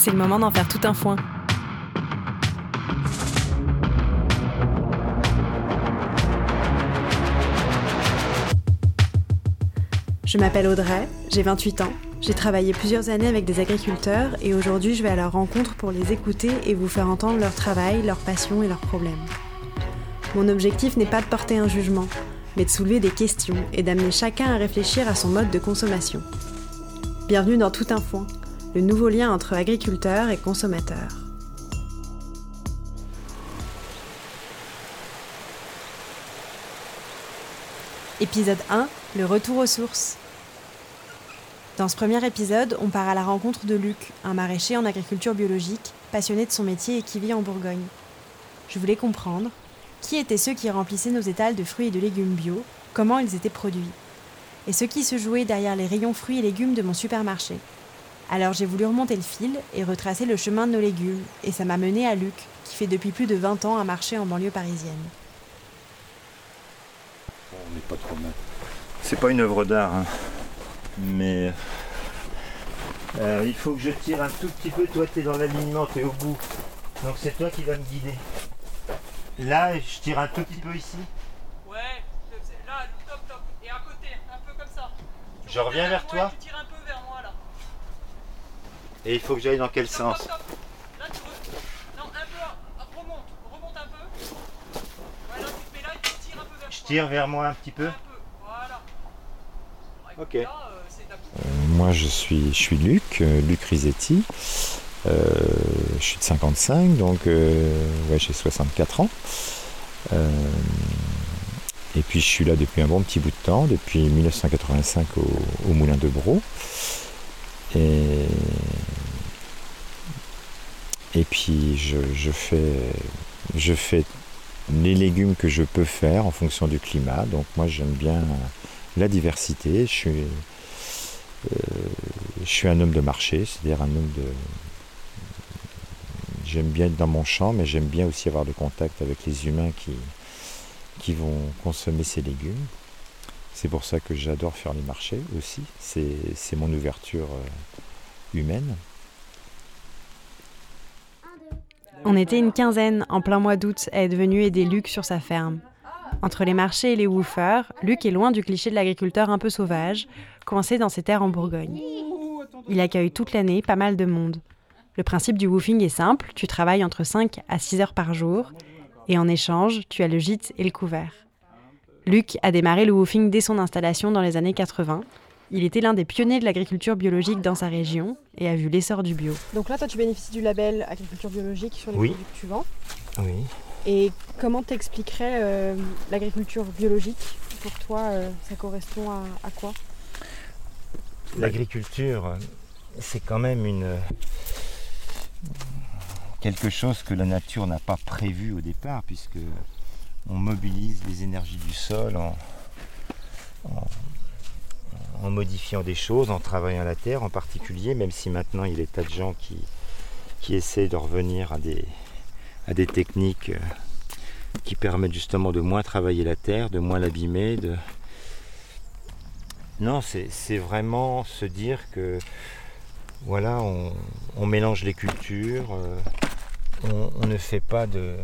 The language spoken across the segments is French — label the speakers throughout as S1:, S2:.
S1: c'est le moment d'en faire tout un foin. Je m'appelle Audrey, j'ai 28 ans. J'ai travaillé plusieurs années avec des agriculteurs et aujourd'hui je vais à leur rencontre pour les écouter et vous faire entendre leur travail, leurs passions et leurs problèmes. Mon objectif n'est pas de porter un jugement, mais de soulever des questions et d'amener chacun à réfléchir à son mode de consommation. Bienvenue dans Tout un foin, le nouveau lien entre agriculteurs et consommateurs. Épisode 1, le retour aux sources. Dans ce premier épisode, on part à la rencontre de Luc, un maraîcher en agriculture biologique, passionné de son métier et qui vit en Bourgogne. Je voulais comprendre qui étaient ceux qui remplissaient nos étals de fruits et de légumes bio, comment ils étaient produits, et ce qui se jouait derrière les rayons fruits et légumes de mon supermarché. Alors j'ai voulu remonter le fil et retracer le chemin de nos légumes, et ça m'a mené à Luc, qui fait depuis plus de 20 ans un marché en banlieue parisienne.
S2: On n'est pas trop mal. C'est pas une œuvre d'art, hein. mais euh, il faut que je tire un tout petit peu. Toi, tu es dans l'alignement, tu es au bout. Donc c'est toi qui vas me guider. Là, je tire un tout petit peu ici.
S3: Ouais, c'est- là, top, top. Et à côté, un peu comme ça. Tu
S2: Je reviens vers toi
S3: Tu tires un peu vers moi là.
S2: Et il faut que j'aille dans quel sens
S3: top, top. Là, tu re- Non, un peu. Remonte, remonte un peu. Ouais, là, tu te mets là et tu tires un peu vers
S2: Je tire vers moi un petit peu.
S3: Un peu, voilà. Bon,
S2: Ok.
S3: Là, euh, ta
S4: Moi, je suis, je suis Luc, euh, Luc Risetti. Euh, je suis de 55, donc euh, ouais, j'ai 64 ans. Euh, et puis, je suis là depuis un bon petit bout de temps, depuis 1985 au, au Moulin de Bro. Et, et puis, je, fais, je fais les légumes que je peux faire en fonction du climat. Donc, moi, j'aime bien la diversité. Je suis, je suis un homme de marché, c'est-à-dire un homme de. J'aime bien être dans mon champ, mais j'aime bien aussi avoir le contact avec les humains qui, qui vont consommer ces légumes. C'est pour ça que j'adore faire les marchés aussi. C'est c'est mon ouverture euh, humaine.
S1: On était une quinzaine en plein mois d'août à être venu aider Luc sur sa ferme. Entre les marchés et les woofers, Luc est loin du cliché de l'agriculteur un peu sauvage, coincé dans ses terres en Bourgogne. Il accueille toute l'année pas mal de monde. Le principe du woofing est simple, tu travailles entre 5 à 6 heures par jour, et en échange, tu as le gîte et le couvert. Luc a démarré le woofing dès son installation dans les années 80. Il était l'un des pionniers de l'agriculture biologique dans sa région et a vu l'essor du bio.
S5: Donc là, toi, tu bénéficies du label agriculture biologique sur les
S2: Oui.
S5: produits que tu vends.
S2: Oui.
S5: Et comment t'expliquerais euh, l'agriculture biologique Pour toi, euh, ça correspond à, à quoi?
S2: L'agriculture, c'est quand même une quelque chose que la nature n'a pas prévu au départ, puisque on mobilise les énergies du sol en, en- en modifiant des choses, en travaillant la terre en particulier, même si maintenant il y a des tas de gens qui, qui essaient de revenir à des, à des techniques euh, qui permettent justement de moins travailler la terre, de moins l'abîmer, de, non, c'est vraiment se dire que voilà, on, mélange les cultures, euh, on, on ne fait pas de,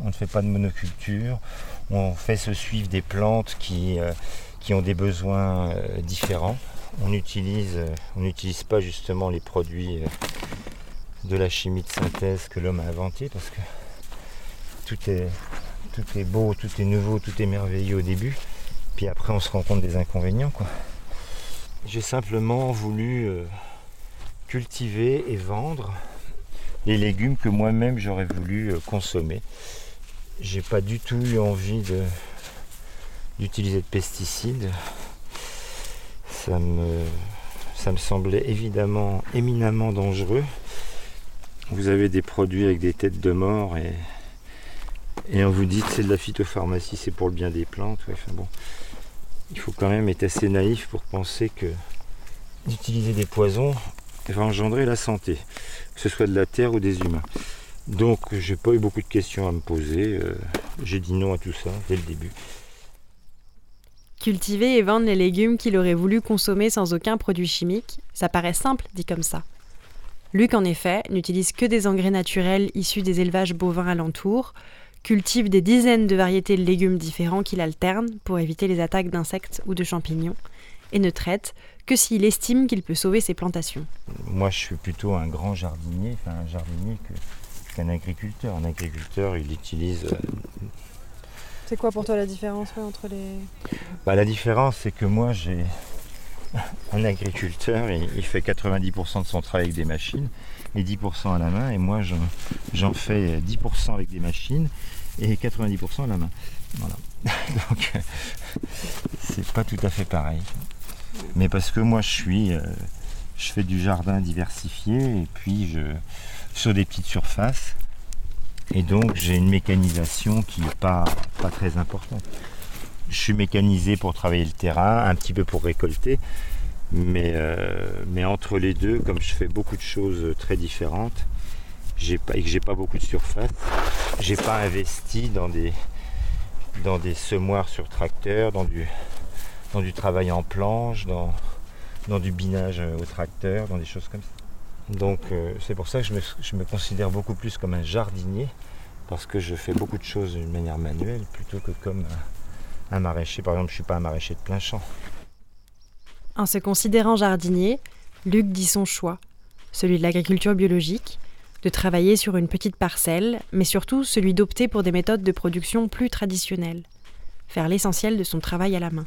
S2: on ne fait pas de monoculture, on fait se suivre des plantes qui, euh, qui ont des besoins euh, différents. On euh, on n'utilise pas justement les produits euh, de la chimie de synthèse que l'homme a inventé parce que tout est, tout est beau, tout est nouveau, tout est merveilleux au début. Puis après, on se rend compte des inconvénients. J'ai simplement voulu cultiver et vendre les légumes que moi-même j'aurais voulu consommer. J'ai pas du tout eu envie de, d'utiliser de pesticides. Ça me, ça me semblait évidemment éminemment dangereux. Vous avez des produits avec des têtes de mort et, on vous dit que c'est de la phytopharmacie, c'est pour le bien des plantes. Il faut quand même être assez naïf pour penser que d'utiliser des poisons va engendrer la santé, que ce soit de la terre ou des humains. Donc j'ai pas eu beaucoup de questions à me poser, euh, j'ai dit non à tout ça dès le début.
S1: Cultiver et vendre les légumes qu'il aurait voulu consommer sans aucun produit chimique, ça paraît simple dit comme ça. Luc, en effet, n'utilise que des engrais naturels issus des élevages bovins alentours, cultive des dizaines de variétés de légumes différents qu'il alterne pour éviter les attaques d'insectes ou de champignons, et ne traite que s'il estime qu'il peut sauver ses plantations.
S2: Moi, je suis plutôt un grand jardinier, enfin un jardinier qu'un agriculteur. Un agriculteur, il utilise.
S5: C'est quoi pour toi la différence entre les.
S2: bah, la différence, c'est que moi, j'ai un agriculteur, il, fait 90% de son travail avec des machines et 10% à la main, et moi, j'en, j'en fais 10% avec des machines et 90% à la main. Voilà. Donc, euh, c'est pas tout à fait pareil. Mais parce que moi, je suis, euh, je fais du jardin diversifié et puis je sur des petites surfaces. Et donc, j'ai une mécanisation qui n'est pas, pas très importante. Je suis mécanisé pour travailler le terrain, un petit peu pour récolter. Mais, euh, mais entre les deux, comme je fais beaucoup de choses très différentes, pas, et que j'ai pas beaucoup de surface, j'ai pas investi dans des, dans des semoirs sur tracteur, dans du, dans du travail en planche, dans, dans du binage au tracteur, dans des choses comme ça. Donc euh, c'est pour ça que je me, considère beaucoup plus comme un jardinier, parce que je fais beaucoup de choses d'une manière manuelle plutôt que comme un, un maraîcher. Par exemple, je ne suis pas un maraîcher de plein champ.
S1: En se considérant jardinier, Luc dit son choix, celui de l'agriculture biologique, de travailler sur une petite parcelle, mais surtout celui d'opter pour des méthodes de production plus traditionnelles, faire l'essentiel de son travail à la main.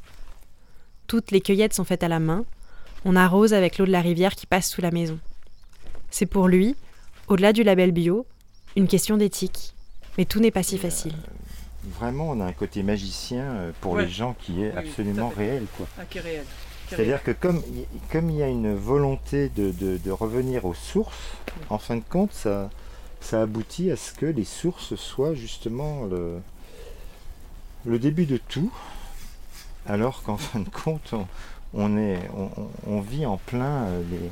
S1: Toutes les cueillettes sont faites à la main, on arrose avec l'eau de la rivière qui passe sous la maison. C'est pour lui, au-delà du label bio, une question d'éthique. Mais tout n'est pas si facile.
S2: Vraiment, on a un côté magicien euh, pour
S3: Ouais.
S2: les gens qui est
S3: Oui,
S2: absolument réel. Quoi.
S3: Ah, qui est réel. Qui est
S2: C'est-à-dire que comme, comme il y a une volonté de, de- de revenir aux sources, en fin de compte, ça, ça aboutit à ce que les sources soient justement le, le début de tout, alors qu'en fin de compte, on, on est, on, on- on vit en plein euh, les,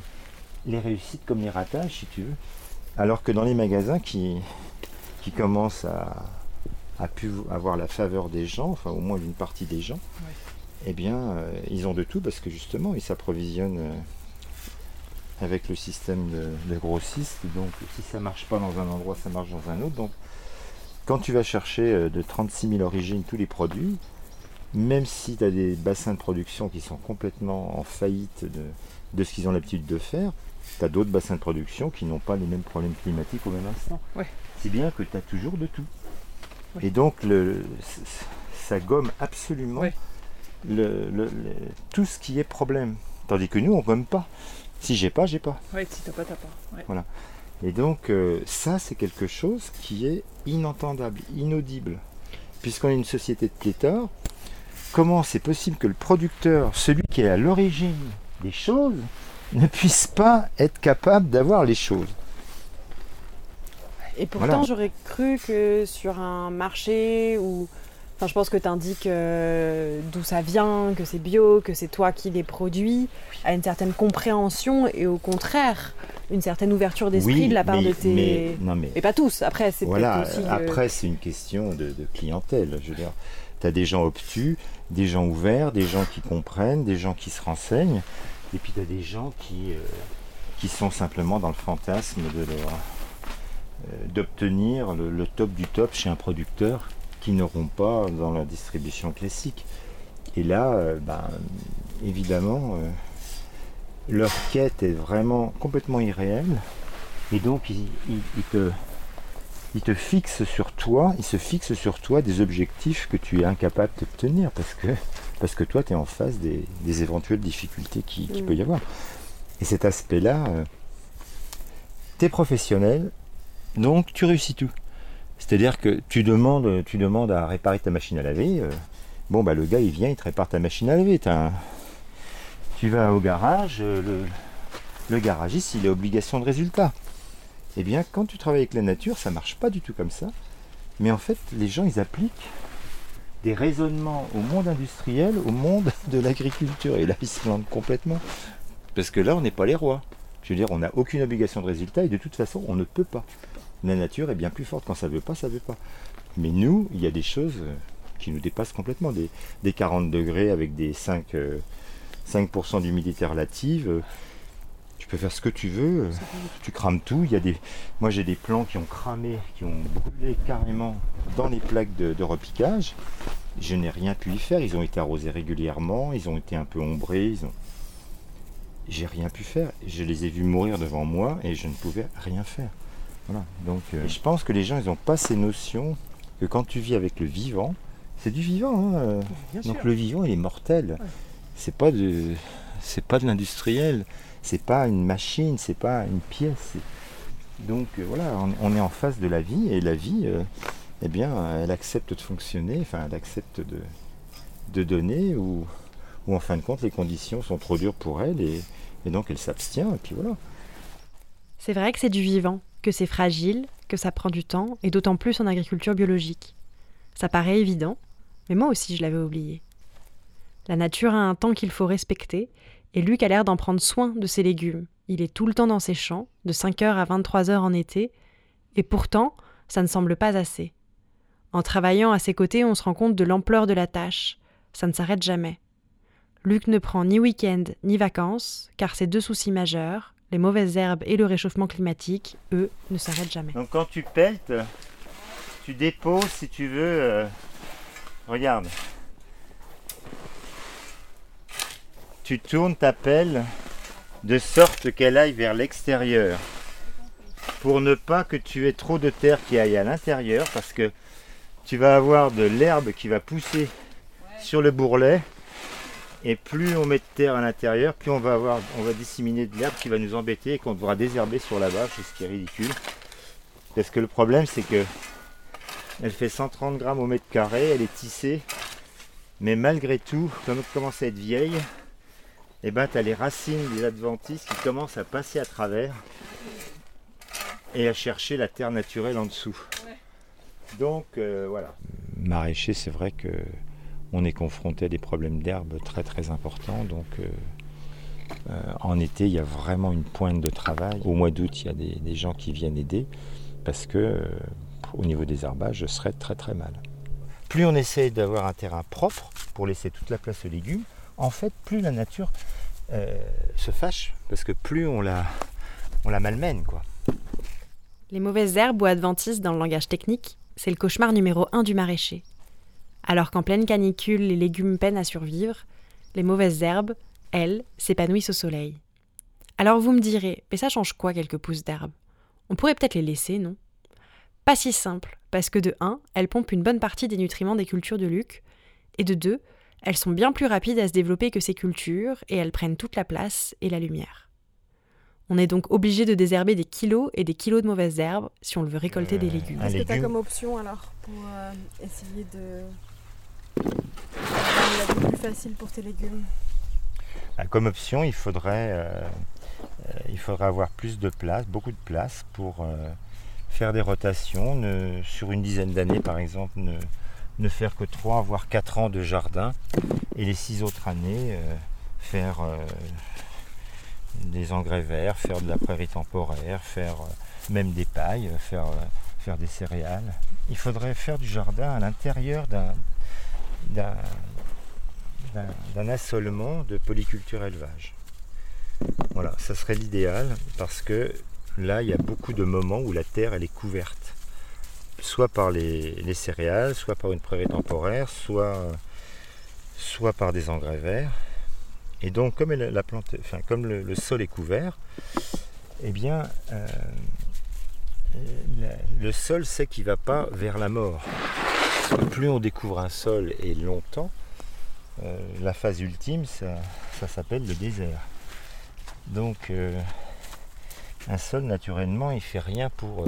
S2: les réussites comme les ratages, si tu veux. Alors que dans les magasins qui, qui commencent à, à pu avoir la faveur des gens, enfin au moins d'une partie des gens, eh bien, euh, ils ont de tout parce que justement, ils s'approvisionnent euh, avec le système de, de grossistes. Donc, si ça marche pas dans un endroit, ça marche dans un autre. Donc, quand tu vas chercher euh, de 36 000 origines tous les produits, même si tu as des bassins de production qui sont complètement en faillite de, de ce qu'ils ont l'habitude de faire, tu as d'autres bassins de production qui n'ont pas les mêmes problèmes climatiques au même instant.
S3: Ouais.
S2: Si bien que tu as toujours de tout.
S3: Ouais.
S2: Et donc, le, ça gomme absolument
S3: Ouais.
S2: le- le- le- tout ce qui est problème. Tandis que nous, on gomme pas. Si j'ai pas, j'ai pas.
S3: Ouais, si t'as pas, t'as pas. Ouais.
S2: Et donc, euh, ça, c'est quelque chose qui est inentendable, inaudible. Puisqu'on est une société de pléthore, comment c'est possible que le producteur, celui qui est à l'origine des choses, ne puisse pas être capable d'avoir les choses
S5: Et pourtant,
S2: Voilà.
S5: j'aurais cru que sur un marché où. Enfin, je pense que tu indiques d'où ça vient, que c'est bio, que c'est toi qui les produis, à une certaine compréhension et au contraire, une certaine ouverture d'esprit
S2: Oui,
S5: de la part
S2: mais-
S5: de tes.
S2: mais- non, mais
S5: Et pas tous, après, c'est
S2: Voilà,
S5: aussi. euh,
S2: après c'est une question de, de clientèle. Je veux dire, tu as des gens obtus, des gens ouverts, des gens qui comprennent, des gens qui se renseignent, et puis tu as des gens qui, euh, qui sont simplement dans le fantasme de euh, d'obtenir le, top du top chez un producteur qui n'auront pas dans la distribution classique. Et là, euh, ben, évidemment, leur quête est vraiment complètement irréelle. Et donc, ils, ils- te, ils te fixent sur toi, ils se fixent sur toi des objectifs que tu es incapable d'obtenir parce que, parce que toi, tu es en face des, des éventuelles difficultés qui, qui
S5: Mm.
S2: peut y avoir. Et cet aspect-là, tu es professionnel, donc tu réussis tout. C'est-à-dire que tu demandes, tu demandes à réparer ta machine à laver. euh, bon, bah, le gars, il vient, il te répare ta machine à laver. Un- Tu vas au garage, euh, le, le garagiste, il a obligation de résultat. Eh bien, quand tu travailles avec la nature, ça marche pas du tout comme ça. Mais en fait, les gens, ils appliquent des raisonnements au monde industriel, au monde de l'agriculture. Et là, ils se complètement. Parce que là, on n'est pas les rois. Je veux dire, on n'a aucune obligation de résultat et de toute façon, on ne peut pas. La nature est bien plus forte. Quand ça veut pas, ça veut pas. Mais nous, il y a des choses euh, qui nous dépassent complètement. Des, des 40 degrés avec des 5, euh, 5% d'humidité relative. Tu peux faire ce que tu veux, tu crames tout. Il y a des... Moi j'ai des plants qui ont cramé, qui ont brûlé carrément dans les plaques de, de repiquage. Je n'ai rien pu y faire. Ils ont été arrosés régulièrement, ils ont été un peu ombrés. Ils ont... J'ai rien pu faire. Je les ai vus mourir devant moi et je ne pouvais rien faire. Voilà. Donc euh, je pense que les gens ils n'ont pas ces notions que quand tu vis avec le vivant, c'est du vivant. hein, euh, donc
S3: sûr.
S2: le vivant, il est mortel. C'est pas de, c'est pas de l'industriel. C'est pas une machine. C'est pas une pièce. Donc euh, voilà, on, on est en face de la vie et la vie, euh, eh bien, elle accepte de fonctionner. Enfin, elle accepte de, de donner ou, ou en fin de compte, les conditions sont trop dures pour elle et, et donc elle s'abstient. Et puis voilà.
S1: C'est vrai que c'est du vivant, que c'est fragile, que ça prend du temps, et d'autant plus en agriculture biologique. Ça paraît évident, mais moi aussi je l'avais oublié. La nature a un temps qu'il faut respecter, et Luc a l'air d'en prendre soin de ses légumes. Il est tout le temps dans ses champs, de 5h à 23h en été, et pourtant, ça ne semble pas assez. En travaillant à ses côtés, on se rend compte de l'ampleur de la tâche. Ça ne s'arrête jamais. Luc ne prend ni week-end ni vacances, car ces deux soucis majeurs, les mauvaises herbes et le réchauffement climatique, eux, ne s'arrêtent jamais.
S2: Donc quand tu pelletes, tu déposes si tu veux. euh, regarde. Tu tournes ta pelle de sorte qu'elle aille vers l'extérieur. Pour ne pas que tu aies trop de terre qui aille à l'intérieur parce que tu vas avoir de l'herbe qui va pousser sur le bourrelet. Et plus on met de terre à l'intérieur, plus on va avoir, on va disséminer de l'herbe qui va nous embêter et qu'on devra désherber sur la bâche, ce qui est ridicule. Parce que le problème, c'est que elle fait 130 grammes au mètre carré, elle est tissée, mais malgré tout, comme elle commence à être vieille, et ben tu as les racines des adventices qui commencent à passer à travers et à chercher la terre naturelle en dessous. Donc euh, voilà. Maraîcher, c'est vrai que on est confronté à des problèmes d'herbe très très importants. Donc euh, euh, en été, il y a vraiment une pointe de travail. Au mois d'août, il y a des, des gens qui viennent aider parce que euh, au niveau des herbages, je serais très très mal. Plus on essaye d'avoir un terrain propre pour laisser toute la place aux légumes, en fait, plus la nature euh, se fâche parce que plus on la, malmène. Quoi.
S1: Les mauvaises herbes ou adventices dans le langage technique, c'est le cauchemar numéro un du maraîcher. Alors qu'en pleine canicule, les légumes peinent à survivre, les mauvaises herbes, elles, s'épanouissent au soleil. Alors vous me direz, mais ça change quoi quelques pousses d'herbes? On pourrait peut-être les laisser, non? Pas si simple, parce que de 1, elles pompent une bonne partie des nutriments des cultures de Luc, et de 2, elles sont bien plus rapides à se développer que ces cultures, et elles prennent toute la place et la lumière. On est donc obligé de désherber des kilos et des kilos de mauvaises herbes si on le veut récolter des
S2: Euh,
S1: légumes.
S5: Qu'est-ce que tu as comme option alors pour euh, essayer de rendre la vie plus facile pour tes légumes?
S2: Bah, Comme option, il faudrait, euh, euh, il faudrait avoir plus de place, beaucoup de place pour euh, faire des rotations. ne- sur une dizaine d'années, par exemple, ne, ne faire que 3 voire 4 ans de jardin et les 6 autres années euh, faire euh, des engrais verts, faire de la prairie temporaire, faire euh, même des pailles, faire, des céréales. Il faudrait faire du jardin à l'intérieur d'un d'un assolement de polyculture élevage. Voilà, ça serait l'idéal parce que là, il y a beaucoup de moments où la terre, elle est couverte. Soit par les, les céréales, soit par une prairie temporaire, soit, par des engrais verts. Et donc, comme, la plante, enfin, comme le, sol est couvert, eh bien, euh, le sol sait qu'il ne va pas vers la mort. Plus on découvre un sol et longtemps, euh, la phase ultime, ça, s'appelle le désert. Donc, euh, un sol, naturellement, il fait rien pour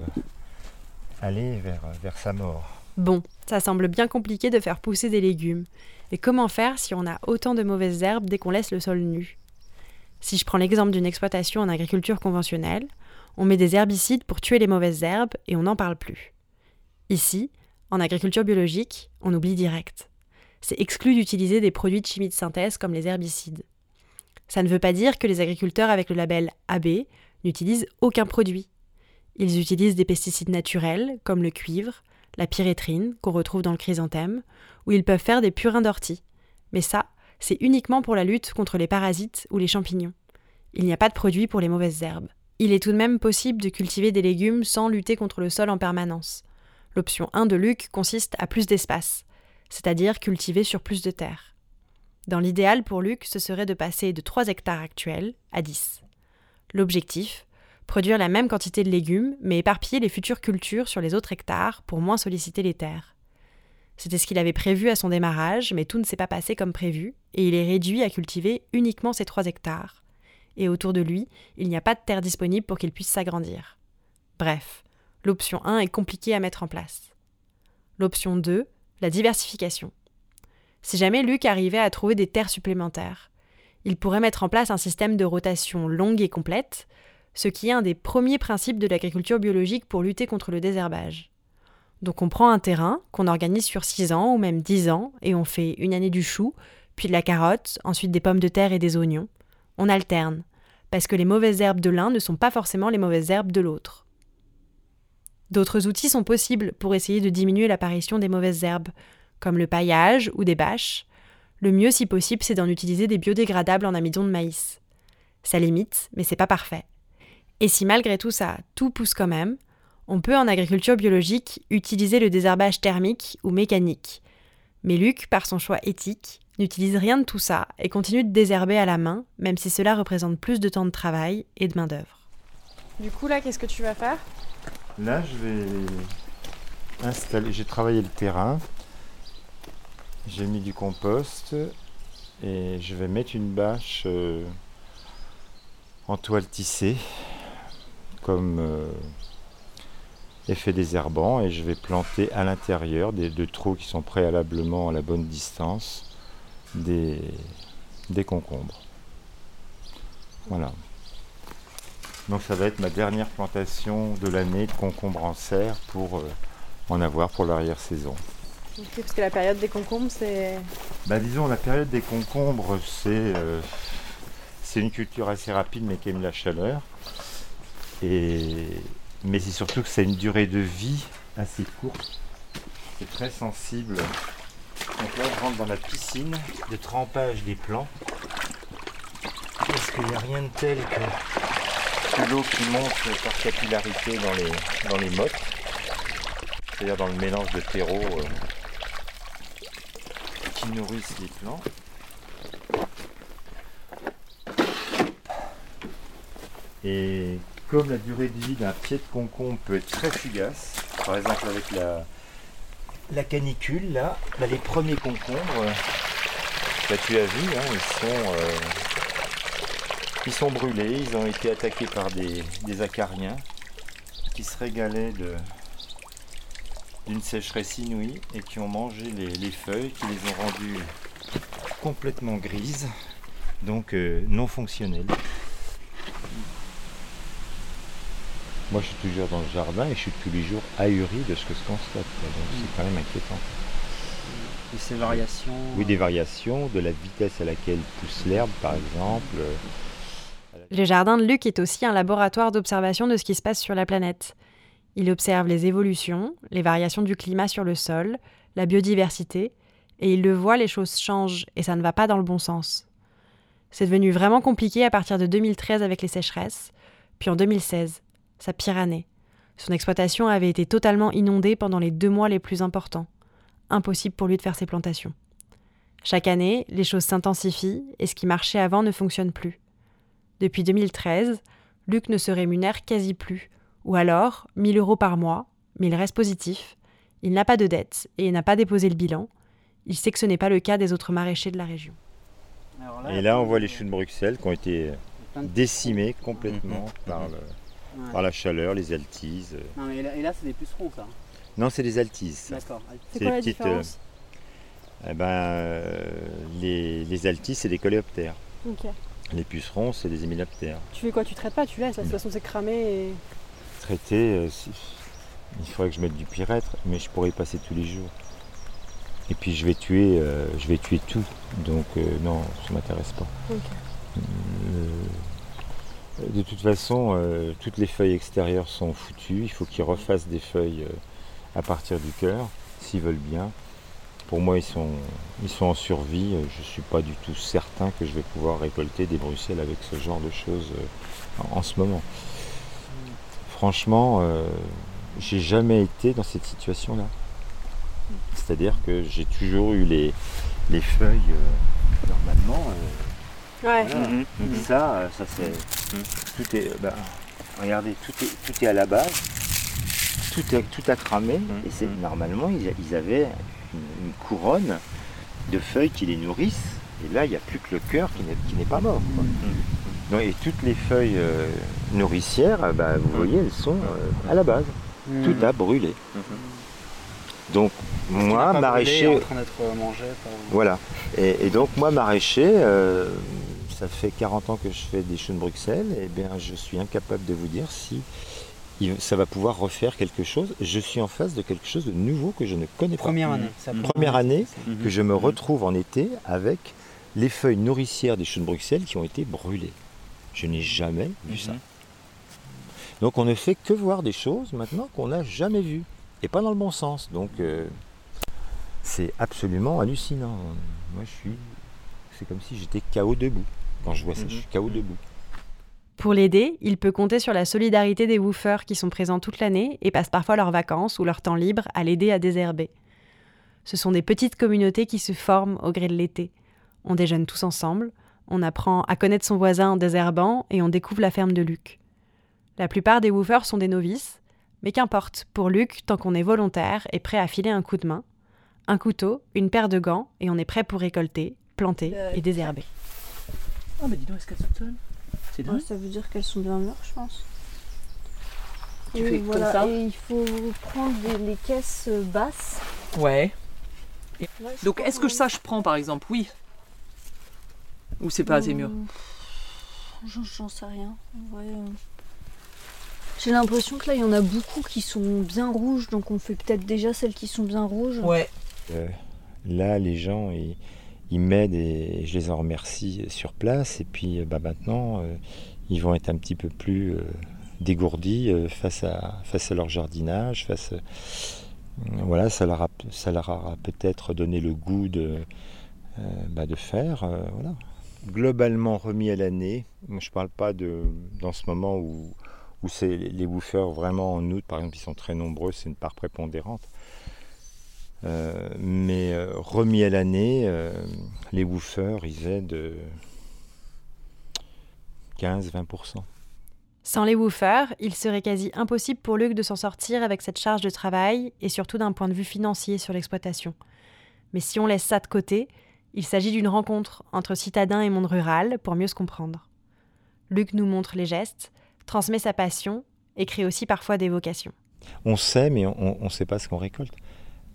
S2: aller vers, sa mort.
S1: Bon, ça semble bien compliqué de faire pousser des légumes. Et comment faire si on a autant de mauvaises herbes dès qu'on laisse le sol nu? Si je prends l'exemple d'une exploitation en agriculture conventionnelle, on met des herbicides pour tuer les mauvaises herbes et on n'en parle plus. Ici, en agriculture biologique, on oublie direct. C'est exclu d'utiliser des produits de chimie de synthèse comme les herbicides. Ça ne veut pas dire que les agriculteurs avec le label AB n'utilisent aucun produit. Ils utilisent des pesticides naturels comme le cuivre, la pyrétrine qu'on retrouve dans le chrysanthème, ou ils peuvent faire des purins d'ortie. Mais ça, c'est uniquement pour la lutte contre les parasites ou les champignons. il n'y a pas de produit pour les mauvaises herbes. Il est tout de même possible de cultiver des légumes sans lutter contre le sol en permanence. L'option 1 de Luc consiste à plus d'espace, c'est-à-dire cultiver sur plus de terre. Dans l'idéal pour Luc, ce serait de passer de 3 hectares actuels à 10. L'objectif Produire la même quantité de légumes, mais éparpiller les futures cultures sur les autres hectares pour moins solliciter les terres. C'était ce qu'il avait prévu à son démarrage, mais tout ne s'est pas passé comme prévu, et il est réduit à cultiver uniquement ces 3 hectares. Et autour de lui, il n'y a pas de terre disponible pour qu'il puisse s'agrandir. Bref, l'option 1 est compliquée à mettre en place. L'option 2, la diversification. Si jamais Luc arrivait à trouver des terres supplémentaires, il pourrait mettre en place un système de rotation longue et complète, ce qui est un des premiers principes de l'agriculture biologique pour lutter contre le désherbage. Donc on prend un terrain qu'on organise sur 6 ans ou même 10 ans et on fait une année du chou, puis de la carotte, ensuite des pommes de terre et des oignons. On alterne, parce que les mauvaises herbes de l'un ne sont pas forcément les mauvaises herbes de l'autre. D'autres outils sont possibles pour essayer de diminuer l'apparition des mauvaises herbes, comme le paillage ou des bâches. Le mieux, si possible, c'est d'en utiliser des biodégradables en amidon de maïs. Ça limite, mais c'est pas parfait. Et si malgré tout ça, tout pousse quand même, on peut en agriculture biologique utiliser le désherbage thermique ou mécanique. Mais Luc, par son choix éthique, n'utilise rien de tout ça et continue de désherber à la main, même si cela représente plus de temps de travail et de main-d'œuvre.
S6: Du coup, là, qu'est-ce que tu vas faire?
S2: Là, je vais installer. J'ai travaillé le terrain. J'ai mis du compost et je vais mettre une bâche euh, en toile tissée comme euh, effet désherbant et je vais planter à l'intérieur des deux trous qui sont préalablement à la bonne distance des, des concombres. Voilà. Donc ça va être ma dernière plantation de l'année de concombres en serre pour euh, en avoir pour l'arrière-saison.
S6: Parce que la période des concombres, c'est.
S2: Bah, disons, la période des concombres, c'est euh, c'est une culture assez rapide mais qui aime la chaleur. Et, mais c'est surtout que a une durée de vie assez courte. C'est très sensible. Donc là, je rentre dans la piscine de trempage des plants.
S7: Parce qu'il n'y a rien de tel que,
S2: que l'eau qui monte par capillarité dans les, dans les mottes, c'est-à-dire dans le mélange de terreau euh, qui nourrissent les plants. Et comme la durée de vie d'un pied de concombre peut être très fugace, par exemple avec la,
S7: canicule, là, là, les premiers concombres,
S2: Là, tu as vu, hein, ils, sont, euh, ils sont brûlés, ils ont été attaqués par des, acariens qui se régalaient d'une sécheresse inouïe et qui ont mangé les, les feuilles, qui les ont rendues
S7: complètement grises, donc euh, non fonctionnelles.
S2: Moi, je suis toujours dans le jardin et je suis tous les jours ahuri de ce que je constate. quoi. Donc, c'est quand même inquiétant.
S8: Et ces variations.
S2: Oui, des variations, de la vitesse à laquelle pousse l'herbe, par exemple.
S1: Le jardin de Luc est aussi un laboratoire d'observation de ce qui se passe sur la planète. Il observe les évolutions, les variations du climat sur le sol, la biodiversité, et il le voit, les choses changent et ça ne va pas dans le bon sens. C'est devenu vraiment compliqué à partir de 2013 avec les sécheresses, puis en 2016, sa pire année. Son exploitation avait été totalement inondée pendant les deux mois les plus importants. Impossible pour lui de faire ses plantations. Chaque année, les choses s'intensifient et ce qui marchait avant ne fonctionne plus. Depuis 2013, Luc ne se rémunère quasi plus, ou alors 1000 euros par mois, mais il reste positif. Il n'a pas de dette et il n'a pas déposé le bilan. Il sait que ce n'est pas le cas des autres maraîchers de la région.
S8: Alors
S2: Et là, on voit les choux de Bruxelles qui ont été décimés complètement
S7: Mhm.
S2: par, le-
S8: Ouais.
S2: par la chaleur, les altises.
S8: Non, mais là, et là, c'est des pucerons, ça.
S2: Non, c'est des altises.
S8: D'accord.
S6: C'est quoi la
S2: petites,
S6: différence
S2: Eh ben, euh, les, les altises, c'est des coléoptères.
S6: Ok.
S2: Les pucerons, c'est des hémiloptères.
S6: Tu fais quoi? Tu traites pas? Tu laisses De toute façon, c'est cramé et.
S2: Traiter, euh, si- il faudrait que je mette du pyrètre, mais je pourrais y passer tous les jours. Et puis je vais tuer, euh, je vais tuer tout. Donc euh, non, ça m'intéresse pas.
S6: Ok.
S2: De toute façon, euh, toutes les feuilles extérieures sont foutues. Il faut qu'ils refassent des feuilles euh, à partir du cœur, s'ils veulent bien. pour moi, ils sont, en survie. Euh, Je ne suis pas du tout certain que je vais pouvoir récolter des Bruxelles avec ce genre de choses en, ce moment. Franchement, j'ai jamais été dans cette situation-là. C'est-à-dire que j'ai toujours eu les, les feuilles normalement. Euh,
S9: Ouais.
S2: voilà.
S8: Mhm,
S2: Donc
S8: mhm.
S2: ça, euh, ça c'est. Tout est. bah, regardez, tout est, tout est à la base. Tout, est, tout a cramé. Et c'est
S8: Mhm.
S2: normalement, ils, ils avaient une, une couronne de feuilles qui les nourrissent. Et là, il n'y a plus que le cœur qui n'est, pas mort. quoi. Donc, et toutes les feuilles euh, nourricières, euh, bah, vous voyez, elles sont euh, à la base. Tout a brûlé. Donc, moi, maraîcher.
S4: brûlé, en train d'être mangé par...
S2: Voilà. Et, et donc moi maraîcher, euh, ça fait 40 ans que je fais des choux de Bruxelles, et bien je suis incapable de vous dire si ça va pouvoir refaire quelque chose. Je suis en face de quelque chose de nouveau que je ne connais pas.
S4: Première année. ça
S2: Première année
S8: Mhm.
S2: que je me retrouve en été avec les feuilles nourricières des choux de Bruxelles qui ont été brûlées. Je n'ai jamais vu ça. Donc on ne fait que voir des choses maintenant qu'on n'a jamais vues. Et pas dans le bon sens. Donc euh, c'est absolument hallucinant. Moi je suis. C'est comme si j'étais KO debout. Quand je vois ça, je suis KO debout.
S1: Pour l'aider, il peut compter sur la solidarité des woofers qui sont présents toute l'année et passent parfois leurs vacances ou leur temps libre à l'aider à désherber. Ce sont des petites communautés qui se forment au gré de l'été. On déjeune tous ensemble, on apprend à connaître son voisin en désherbant et on découvre la ferme de Luc. La plupart des woofers sont des novices, mais qu'importe, pour Luc, tant qu'on est volontaire et prêt à filer un coup de main, un couteau, une paire de gants et on est prêt pour récolter, planter et désherber.
S3: Oh, mais dis donc, est-ce qu'elles sont seules? C'est dingue.
S10: Ouais, ça veut dire qu'elles sont bien mûres, je pense.
S3: Tu
S10: et
S3: fais comme
S10: voilà,
S3: ça?
S10: et il faut prendre des- les caisses euh, basses.
S3: Ouais. Donc, est-ce que ça, je prends par exemple? Oui. Ou c'est pas assez mûr?
S10: Hum, J'en sais rien. euh. J'ai l'impression que là, il y en a beaucoup qui sont bien rouges, donc on fait peut-être déjà celles qui sont bien rouges.
S3: Ouais.
S2: Euh, là, les gens, ils, ils m'aident et je les en remercie sur place. Et puis euh, bah, maintenant, euh, ils vont être un petit peu plus euh, dégourdis euh, face, à, leur jardinage. Euh, voilà, ça leur a, peut-être donné le goût de, euh, bah, de faire. euh. Globalement remis à l'année, je ne parle pas de, dans ce moment où, où c'est les woofers vraiment en août, par exemple, ils sont très nombreux, c'est une part prépondérante. Euh, mais euh, remis à l'année, euh, les woofers, ils aident euh, 15-20%.
S1: Sans les woofers, il serait quasi impossible pour Luc de s'en sortir avec cette charge de travail et surtout d'un point de vue financier sur l'exploitation. Mais si on laisse ça de côté, il s'agit d'une rencontre entre citadin et monde rural pour mieux se comprendre. Luc nous montre les gestes, transmet sa passion et crée aussi parfois des vocations.
S2: On sait, mais on ne sait pas ce qu'on récolte.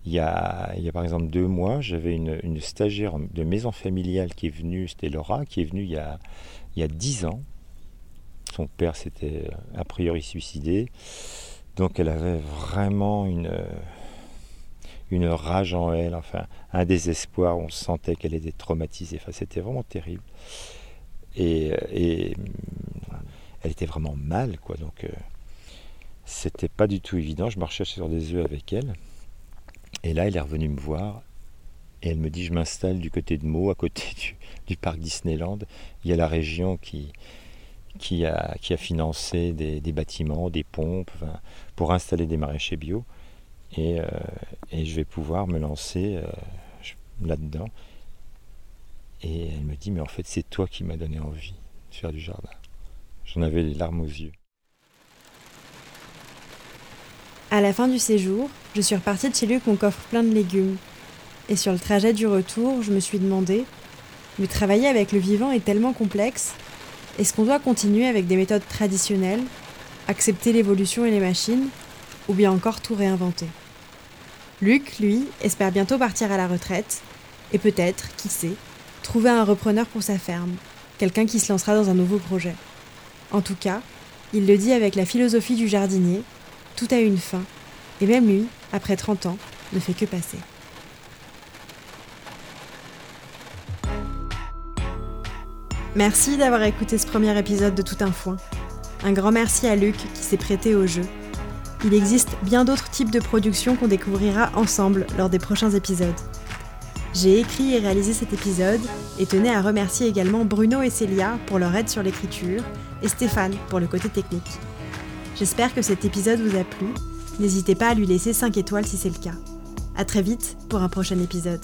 S2: Il y, a, par exemple deux mois, j'avais une, stagiaire de maison familiale qui est venue, c'était Laura, qui est venue il y a, 10 ans. Son père s'était euh, a priori suicidé. Donc elle avait vraiment une, euh, une rage en elle, enfin un désespoir. On sentait qu'elle était traumatisée. Enfin, c'était vraiment terrible. Et, euh, elle était vraiment mal, quoi. Donc c'était pas du tout évident. Je marchais sur des œufs avec elle. Et là, elle est revenue me voir et elle me dit je m'installe du côté de Meaux, à côté du, parc Disneyland. Il y a la région qui, qui, a, qui a financé des, des bâtiments, des pompes, pour installer des maraîchers bio. Et, euh, et je vais pouvoir me lancer euh, là-dedans. Et elle me dit mais en fait c'est toi qui m'as donné envie de faire du jardin. J'en avais les larmes aux yeux.
S1: À la fin du séjour, je suis repartie de chez Luc mon coffre plein de légumes. Et sur le trajet du retour, je me suis demandé mais travailler avec le vivant est tellement complexe. Est-ce qu'on doit continuer avec des méthodes traditionnelles, accepter l'évolution et les machines, ou bien encore tout réinventer? Luc, lui, espère bientôt partir à la retraite et peut-être, qui sait, trouver un repreneur pour sa ferme, quelqu'un qui se lancera dans un nouveau projet. En tout cas, il le dit avec la philosophie du jardinier, tout a une fin, et même lui, après 30 ans, ne fait que passer. Merci d'avoir écouté ce premier épisode de Tout un foin. Un grand merci à Luc qui s'est prêté au jeu. Il existe bien d'autres types de productions qu'on découvrira ensemble lors des prochains épisodes. J'ai écrit et réalisé cet épisode et tenais à remercier également Bruno et Célia pour leur aide sur l'écriture et Stéphane pour le côté technique. J'espère que cet épisode vous a plu. N'hésitez pas à lui laisser 5 étoiles si c'est le cas. A très vite pour un prochain épisode.